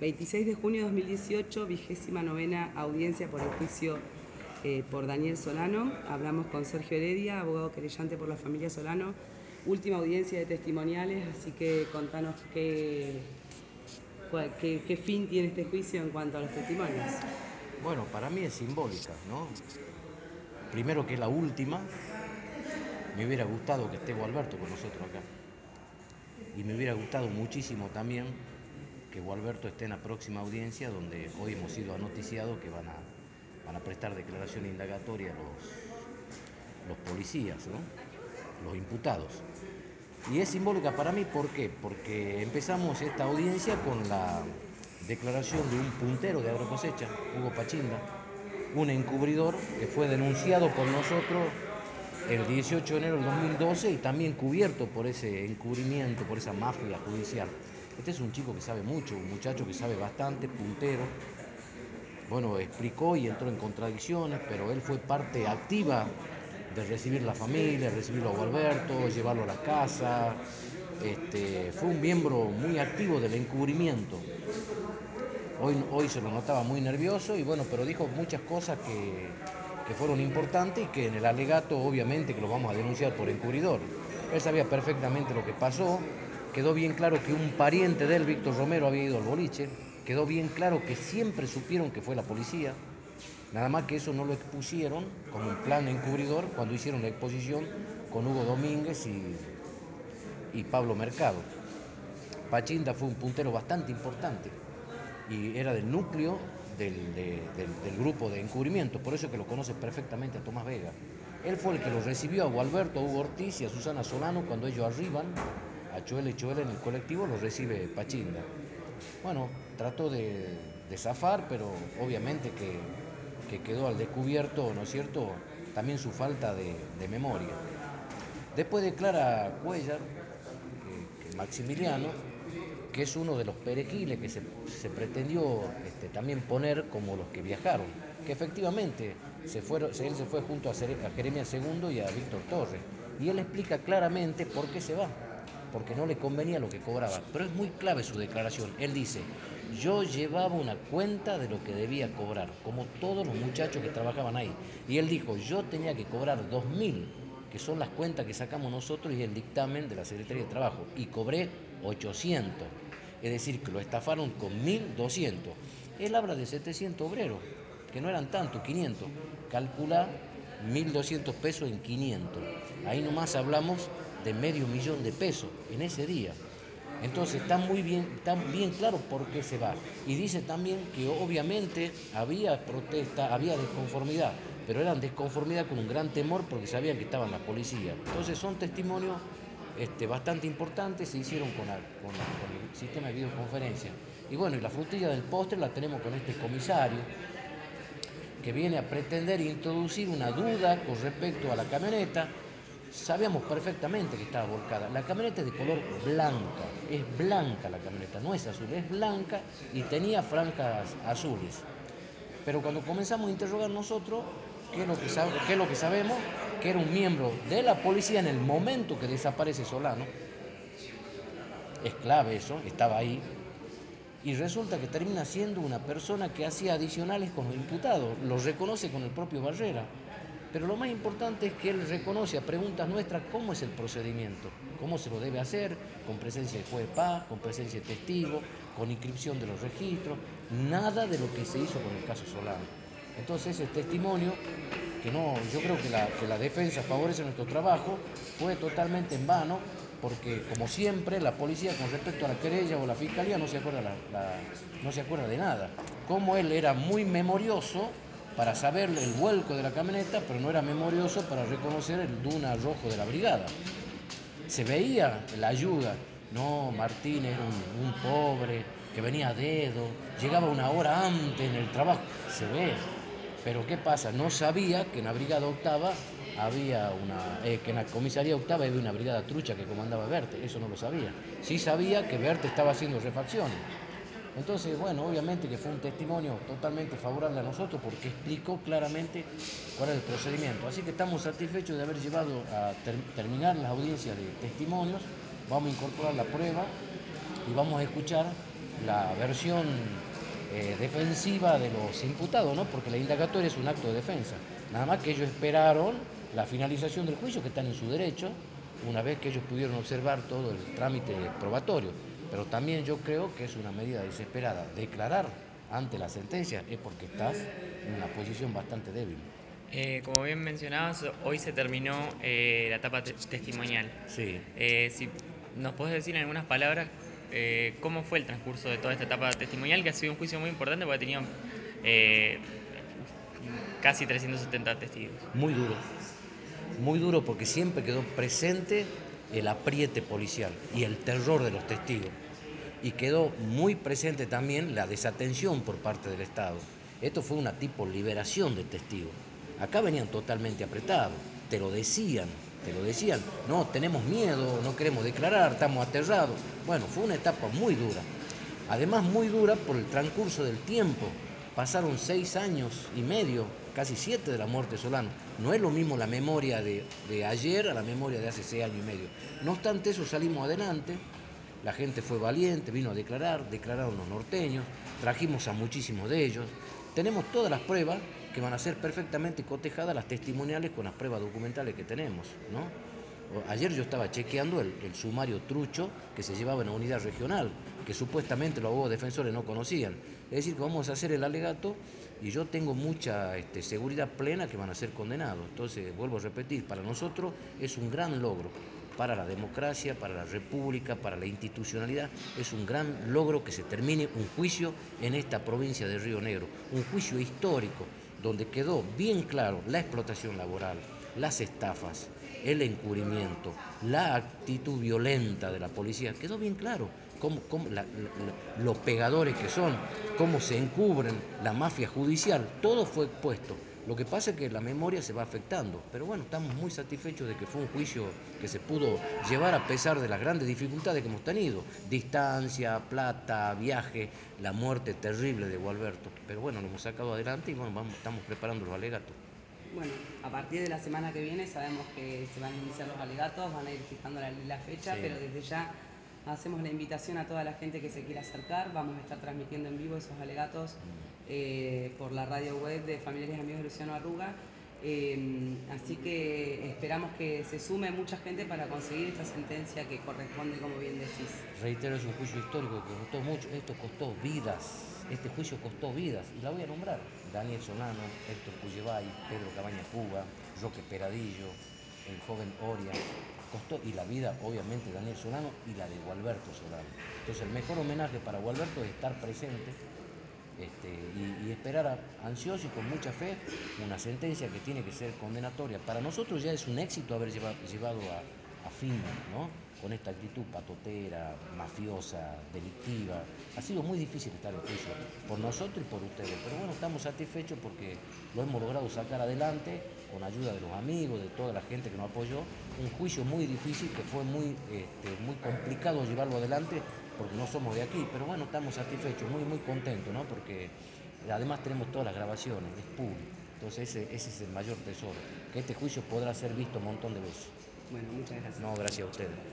26 de junio de 2018, vigésima novena audiencia por el juicio eh, por Daniel Solano. Hablamos con Sergio Heredia, abogado querellante por la familia Solano. Última audiencia de testimoniales, así que contanos qué, qué, fin tiene este juicio en cuanto a los testimonios. Bueno, para mí es simbólica, ¿no? Primero que es la última, me hubiera gustado que esté Gualberto con nosotros acá. Y me hubiera gustado muchísimo también que Gualberto esté en la próxima audiencia, donde hoy hemos sido anoticiados que van a, prestar declaración indagatoria los, los policías, los imputados. Y es simbólica para mí, ¿por qué? Porque empezamos esta audiencia con la declaración de un puntero de agrocosecha, Hugo Pachinda, un encubridor que fue denunciado por nosotros el 18 de enero del 2012 y también cubierto por ese encubrimiento, por esa mafia judicial. Este es un chico que sabe mucho, un muchacho que sabe bastante, puntero. Bueno, explicó y entró en contradicciones, pero él fue parte activa de recibir la familia, recibirlo a Alberto, llevarlo a la casa. Este, fue un miembro muy activo del encubrimiento. Hoy, hoy se lo notaba muy nervioso y bueno, pero dijo muchas cosas que, que fueron importantes y que en el alegato obviamente que lo vamos a denunciar por encubridor. Él sabía perfectamente lo que pasó, quedó bien claro que un pariente de él, Víctor Romero, había ido al boliche, quedó bien claro que siempre supieron que fue la policía, nada más que eso no lo expusieron como un plan encubridor cuando hicieron la exposición con Hugo Domínguez y, Pablo Mercado. Pachinda fue un puntero bastante importante y era del núcleo del, grupo de encubrimiento, por eso que lo conoce perfectamente a Tomás Vega. Él fue el que lo recibió a Gualberto, a Hugo Ortiz y a Susana Solano cuando ellos arriban a Choel y Choel en el colectivo, lo recibe Pachinda. Bueno, trató de, zafar, pero obviamente que, quedó al descubierto, ¿no es cierto?, también su falta de, memoria. Después declara Cuellar que Maximiliano que es uno de los perequiles que se, pretendió este, también poner como los que viajaron, que efectivamente se él se fue junto a, a Jeremías II y a Víctor Torres, y él explica claramente por qué se va, porque no le convenía lo que cobraba, pero es muy clave su declaración, él dice, yo llevaba una cuenta de lo que debía cobrar, como todos los muchachos que trabajaban ahí, y él dijo, yo tenía que cobrar 2.000, que son las cuentas que sacamos nosotros y el dictamen de la Secretaría de Trabajo, y cobré 800 es decir, que lo estafaron con 1.200. Él habla de 700 obreros, que no eran tantos, 500. Calcula 1.200 pesos en 500. Ahí nomás hablamos de medio millón de pesos en ese día. Entonces está muy bien, está bien claro por qué se va. Y dice también que obviamente había protesta, había desconformidad, pero eran desconformidad con un gran temor porque sabían que estaban la policía. Entonces son testimonios este, bastante importantes se hicieron con, el sistema de videoconferencia. Y bueno, y la frutilla del postre la tenemos con este comisario que viene a pretender introducir una duda con respecto a la camioneta. Sabíamos perfectamente que estaba volcada. La camioneta es de color blanca, es blanca la camioneta, no es azul, es blanca y tenía franjas azules. Pero cuando comenzamos a interrogar nosotros, ¿qué es lo que, sabemos? que era un miembro de la policía en el momento que desaparece Solano. Es clave eso, estaba ahí. Y resulta que termina siendo una persona que hacía adicionales con los imputados, lo reconoce con el propio Barrera. Pero lo más importante es que él reconoce a preguntas nuestras cómo es el procedimiento, cómo se lo debe hacer, con presencia de juez de paz, con presencia de testigo, con inscripción de los registros, nada de lo que se hizo con el caso Solano. Entonces ese testimonio que no, yo creo que la, que la defensa favorece nuestro trabajo, fue totalmente en vano, porque como siempre la policía con respecto a la querella o la fiscalía no se acuerda, no se acuerda de nada. Como él era muy memorioso para saber el vuelco de la camioneta, pero no era memorioso para reconocer el duna rojo de la brigada. Se veía la ayuda. No, Martín era un, pobre que venía a dedo, llegaba una hora antes en el trabajo. Se ve, pero ¿qué pasa? No sabía que en la brigada octava había una, eh, que en la comisaría octava había una brigada trucha que comandaba Verte, eso no lo sabía. Sí sabía que Verte estaba haciendo refacciones. Entonces, bueno, obviamente que fue un testimonio totalmente favorable a nosotros porque explicó claramente cuál es el procedimiento. Así que estamos satisfechos de haber llevado a terminar las audiencias de testimonios, vamos a incorporar la prueba y vamos a escuchar la versión eh, defensiva de los imputados, ¿no? porque la indagatoria es un acto de defensa. Nada más que ellos esperaron la finalización del juicio, que están en su derecho, una vez que ellos pudieron observar todo el trámite probatorio. Pero también yo creo que es una medida desesperada. Declarar ante la sentencia es porque estás en una posición bastante débil. Eh, como bien mencionabas, hoy se terminó eh, la etapa testimonial. Sí. Eh, si nos podés decir en algunas palabras cómo fue el transcurso de toda esta etapa testimonial, que ha sido un juicio muy importante porque tenían casi 370 testigos. Muy duro, muy duro porque siempre quedó presente el apriete policial y el terror de los testigos. Y quedó muy presente también la desatención por parte del Estado. Esto fue una tipo liberación de testigos. Acá venían totalmente apretados, te lo decían, te lo decían, no, tenemos miedo, no queremos declarar, estamos aterrados. Bueno, fue una etapa muy dura. Además muy dura por el transcurso del tiempo. Pasaron seis años y medio, casi siete de la muerte de Solano. No es lo mismo la memoria de, de ayer a la memoria de hace seis años y medio. No obstante eso salimos adelante, la gente fue valiente, vino a declarar, declararon los norteños, trajimos a muchísimos de ellos. Tenemos todas las pruebas que van a ser perfectamente cotejadas las testimoniales con las pruebas documentales que tenemos. ¿no? Ayer yo estaba chequeando el, sumario trucho que se llevaba en la unidad regional, que supuestamente los abogados defensores no conocían. Es decir, vamos a hacer el alegato y yo tengo mucha este, seguridad plena que van a ser condenados. Entonces, vuelvo a repetir, para nosotros es un gran logro para la democracia, para la república, para la institucionalidad. Es un gran logro que se termine un juicio en esta provincia de Río Negro, un juicio histórico donde quedó bien claro la explotación laboral, las estafas, el encubrimiento, la actitud violenta de la policía, quedó bien claro cómo, los pegadores que son, cómo se encubren, la mafia judicial, todo fue expuesto. Lo que pasa es que la memoria se va afectando, pero bueno, estamos muy satisfechos de que fue un juicio que se pudo llevar a pesar de las grandes dificultades que hemos tenido, distancia, plata, viaje, la muerte terrible de Gualberto. Pero bueno, lo hemos sacado adelante y bueno, estamos preparando los alegatos. Bueno, a partir de la semana que viene sabemos que se van a iniciar los alegatos, van a ir fijando la, fecha, pero desde ya hacemos la invitación a toda la gente que se quiera acercar, vamos a estar transmitiendo en vivo esos alegatos eh, por la radio web de Familiares y Amigos de Luciano Arruga. Eh, así que esperamos que se sume mucha gente para conseguir esta sentencia que corresponde, como bien decís. Reitero, es un juicio histórico que costó mucho, esto costó vidas, este juicio costó vidas, y la voy a nombrar. Daniel Solano, Héctor Cuyevay, Pedro Cabaña Cuba, Roque Peradillo, el joven Oria, costó, y la vida obviamente Daniel Solano y la de Gualberto Solano. Entonces el mejor homenaje para Gualberto es estar presente este, y, esperar ansioso y con mucha fe una sentencia que tiene que ser condenatoria. Para nosotros ya es un éxito haber llevado, a, a fin, ¿no? con esta actitud patotera, mafiosa, delictiva. Ha sido muy difícil estar en juicio, por nosotros y por ustedes. Pero bueno, estamos satisfechos porque lo hemos logrado sacar adelante con ayuda de los amigos, de toda la gente que nos apoyó. Un juicio muy difícil que fue muy, este, muy complicado llevarlo adelante porque no somos de aquí. Pero bueno, estamos satisfechos, muy, muy contentos, ¿no? Porque además tenemos todas las grabaciones, es público. Entonces ese es el mayor tesoro, que este juicio podrá ser visto un montón de veces. Bueno, muchas gracias. No, gracias a.